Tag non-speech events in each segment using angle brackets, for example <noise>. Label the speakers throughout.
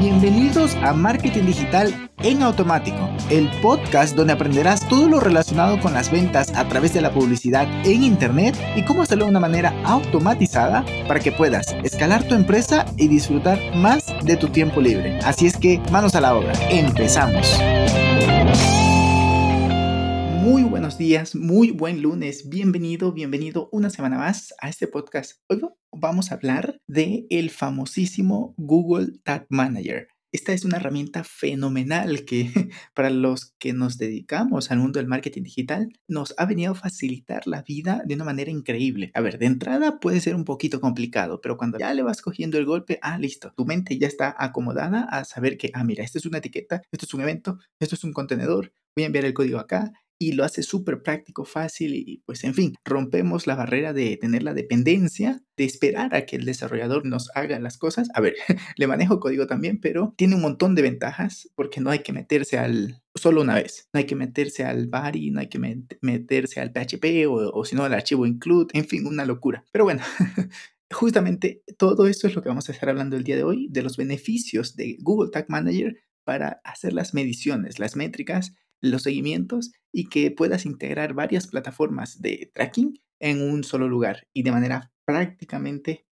Speaker 1: Bienvenidos a Marketing Digital en Automático, el podcast donde aprenderás todo lo relacionado con las ventas a través de la publicidad en Internet y cómo hacerlo de una manera automatizada para que puedas escalar tu empresa y disfrutar más de tu tiempo libre. Así es que manos a la obra, empezamos. Muy buenos días, muy buen lunes, bienvenido, bienvenido una semana más a este podcast. Vamos a hablar de el famosísimo Google Tag Manager. Esta es una herramienta fenomenal que <laughs> para los que nos dedicamos al mundo del marketing digital nos ha venido a facilitar la vida de una manera increíble. A ver, de entrada puede ser un poquito complicado, pero cuando ya le vas cogiendo el golpe, ah, listo, tu mente ya está acomodada a saber que, ah, mira, esto es una etiqueta, esto es un evento, esto es un contenedor, voy a enviar el código acá y lo hace súper práctico, fácil y pues en fin, rompemos la barrera de tener la dependencia, de esperar a que el desarrollador nos haga las cosas. A ver, <laughs> le manejo código también, pero tiene un montón de ventajas porque no hay que meterse al solo una vez, no hay que meterse al body, no hay que meterse al PHP o, o si no al archivo include, en fin, una locura. Pero bueno. <laughs> Justamente todo esto es lo que vamos a estar hablando el día de hoy, de los beneficios de Google Tag Manager para hacer las mediciones, las métricas los seguimientos y que puedas integrar varias plataformas de tracking en un solo lugar y de manera prácticamente,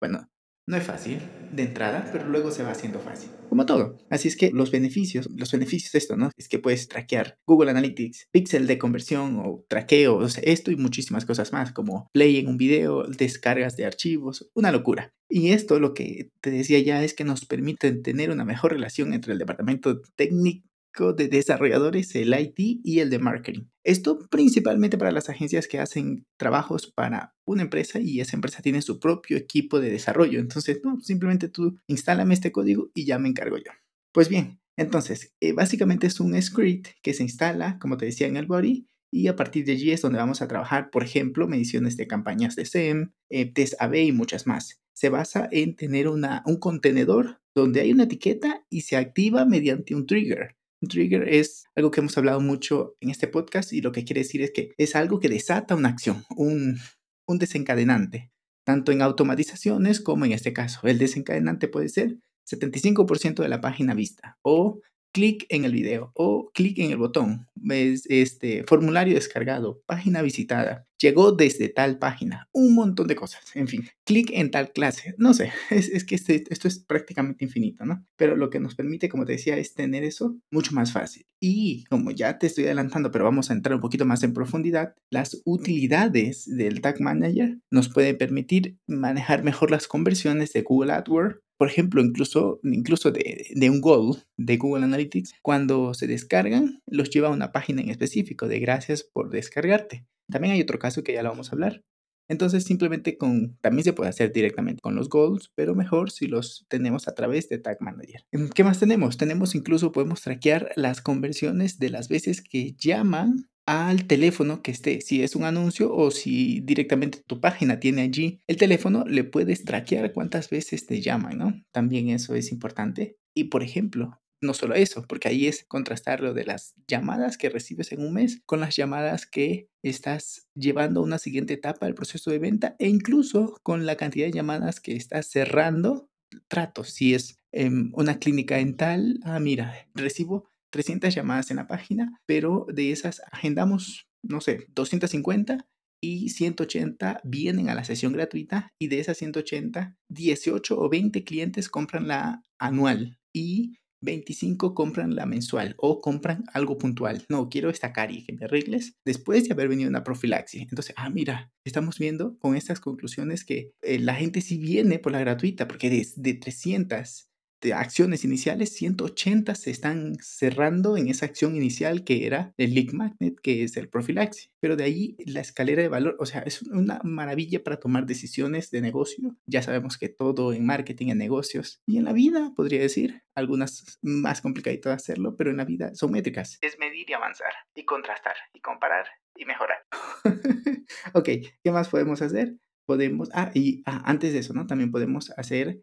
Speaker 1: bueno, no es fácil de entrada, pero luego se va haciendo fácil. Como todo. Así es que los beneficios, los beneficios de esto, ¿no? Es que puedes traquear Google Analytics, pixel de conversión o traqueo, esto y muchísimas cosas más, como play en un video, descargas de archivos, una locura. Y esto lo que te decía ya es que nos permite tener una mejor relación entre el departamento técnico de desarrolladores, el IT y el de marketing. Esto principalmente para las agencias que hacen trabajos para una empresa y esa empresa tiene su propio equipo de desarrollo. Entonces, no, simplemente tú instálame este código y ya me encargo yo. Pues bien, entonces, eh, básicamente es un script que se instala, como te decía, en el body y a partir de allí es donde vamos a trabajar, por ejemplo, mediciones de campañas de SEM, eh, test AB y muchas más. Se basa en tener una, un contenedor donde hay una etiqueta y se activa mediante un trigger. Trigger es algo que hemos hablado mucho en este podcast y lo que quiere decir es que es algo que desata una acción, un, un desencadenante, tanto en automatizaciones como en este caso. El desencadenante puede ser 75% de la página vista o clic en el video o clic en el botón, este formulario descargado, página visitada, llegó desde tal página, un montón de cosas, en fin, clic en tal clase, no sé, <laughs> es, que este, esto es prácticamente infinito, ¿no? Pero lo que nos permite, como te decía, es tener eso mucho más fácil. Y como ya te estoy adelantando, pero vamos a entrar un poquito más en profundidad, las utilidades del Tag Manager nos pueden permitir manejar mejor las conversiones de Google AdWords por ejemplo, incluso, incluso de, de, un goal de Google Analytics, cuando se descargan, los lleva a una página en específico de gracias por descargarte. También hay otro caso que ya lo vamos a hablar. Entonces, simplemente con, también se puede hacer directamente con los goals, pero mejor si los tenemos a través de Tag Manager. ¿Qué más tenemos? Tenemos incluso, podemos traquear las conversiones de las veces que llaman al teléfono que esté. Si es un anuncio o si directamente tu página tiene allí el teléfono, le puedes traquear cuántas veces te llaman, ¿no? También eso es importante. Y por ejemplo, no solo eso, porque ahí es contrastar lo de las llamadas que recibes en un mes con las llamadas que estás llevando a una siguiente etapa del proceso de venta e incluso con la cantidad de llamadas que estás cerrando tratos. Si es em, una clínica dental, ah, mira, recibo 300 llamadas en la página, pero de esas agendamos, no sé, 250 y 180 vienen a la sesión gratuita y de esas 180, 18 o 20 clientes compran la anual y 25 compran la mensual o compran algo puntual. No, quiero esta cari que me arregles después de haber venido una profilaxis. Entonces, ah, mira, estamos viendo con estas conclusiones que eh, la gente sí viene por la gratuita porque de, de 300 acciones iniciales, 180 se están cerrando en esa acción inicial que era el lead magnet, que es el profilaxis. Pero de ahí la escalera de valor, o sea, es una maravilla para tomar decisiones de negocio. Ya sabemos que todo en marketing, en negocios y en la vida, podría decir, algunas más complicadito de hacerlo, pero en la vida son métricas. Es medir y avanzar, y contrastar, y comparar, y mejorar. <laughs> ok, ¿qué más podemos hacer? Podemos, ah, y ah, antes de eso, ¿no? También podemos hacer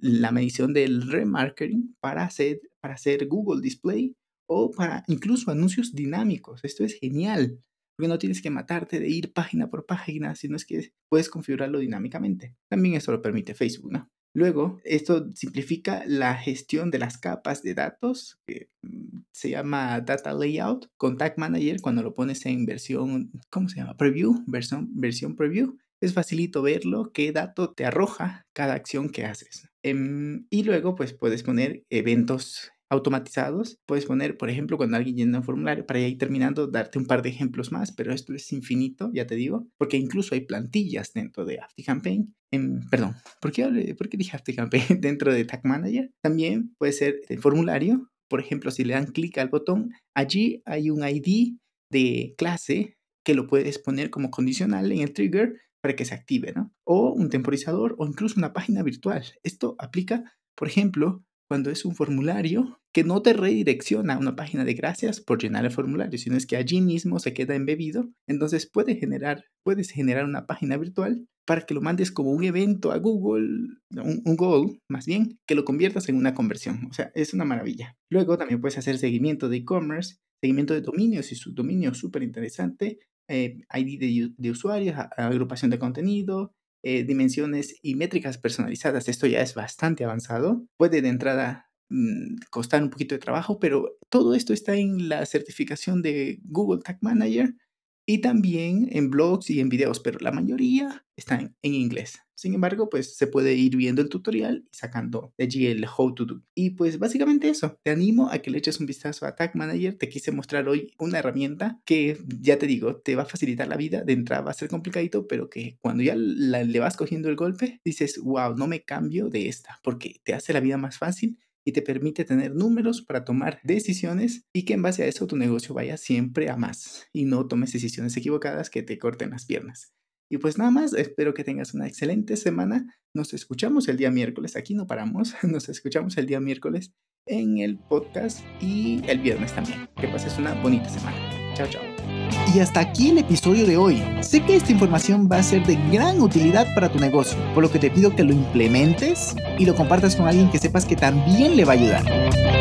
Speaker 1: la medición del remarketing para hacer, para hacer Google Display o para incluso anuncios dinámicos. Esto es genial, porque no tienes que matarte de ir página por página, sino es que puedes configurarlo dinámicamente. También esto lo permite Facebook, ¿no? Luego, esto simplifica la gestión de las capas de datos, que mm, se llama Data Layout, con Tag Manager cuando lo pones en versión, ¿cómo se llama? Preview, versión, versión preview. Es facilito verlo, qué dato te arroja cada acción que haces. Em, y luego, pues puedes poner eventos automatizados. Puedes poner, por ejemplo, cuando alguien llena un formulario, para ir terminando, darte un par de ejemplos más, pero esto es infinito, ya te digo, porque incluso hay plantillas dentro de AftiCampaign. En, perdón, ¿por qué, ¿por qué dije AftiCampaign <laughs> dentro de Tag Manager? También puede ser el formulario. Por ejemplo, si le dan clic al botón, allí hay un ID de clase que lo puedes poner como condicional en el trigger para que se active, ¿no? O un temporizador o incluso una página virtual. Esto aplica, por ejemplo, cuando es un formulario que no te redirecciona a una página de gracias por llenar el formulario, sino es que allí mismo se queda embebido. Entonces puede generar, puedes generar una página virtual para que lo mandes como un evento a Google, un, un goal más bien, que lo conviertas en una conversión. O sea, es una maravilla. Luego también puedes hacer seguimiento de e-commerce, seguimiento de dominios y subdominios, súper interesante, eh, ID de, usuarios, agrupación de contenido, eh, dimensiones y métricas personalizadas. Esto ya es bastante avanzado. Puede de entrada mm, costar un poquito de trabajo, pero todo esto está en la certificación de Google Tag Manager y también en blogs y en videos, pero la mayoría están en inglés. Sin embargo, pues se puede ir viendo el tutorial y sacando de allí el how to do. Y pues básicamente eso, te animo a que le eches un vistazo a Tag Manager. Te quise mostrar hoy una herramienta que ya te digo, te va a facilitar la vida. De entrada va a ser complicadito, pero que cuando ya le vas cogiendo el golpe, dices, wow, no me cambio de esta, porque te hace la vida más fácil y te permite tener números para tomar decisiones y que en base a eso tu negocio vaya siempre a más y no tomes decisiones equivocadas que te corten las piernas. Y pues nada más, espero que tengas una excelente semana. Nos escuchamos el día miércoles, aquí no paramos, <laughs> nos escuchamos el día miércoles en el podcast y el viernes también. Que pases una bonita semana. Chao, chao.
Speaker 2: Y hasta aquí el episodio de hoy. Sé que esta información va a ser de gran utilidad para tu negocio, por lo que te pido que lo implementes y lo compartas con alguien que sepas que también le va a ayudar.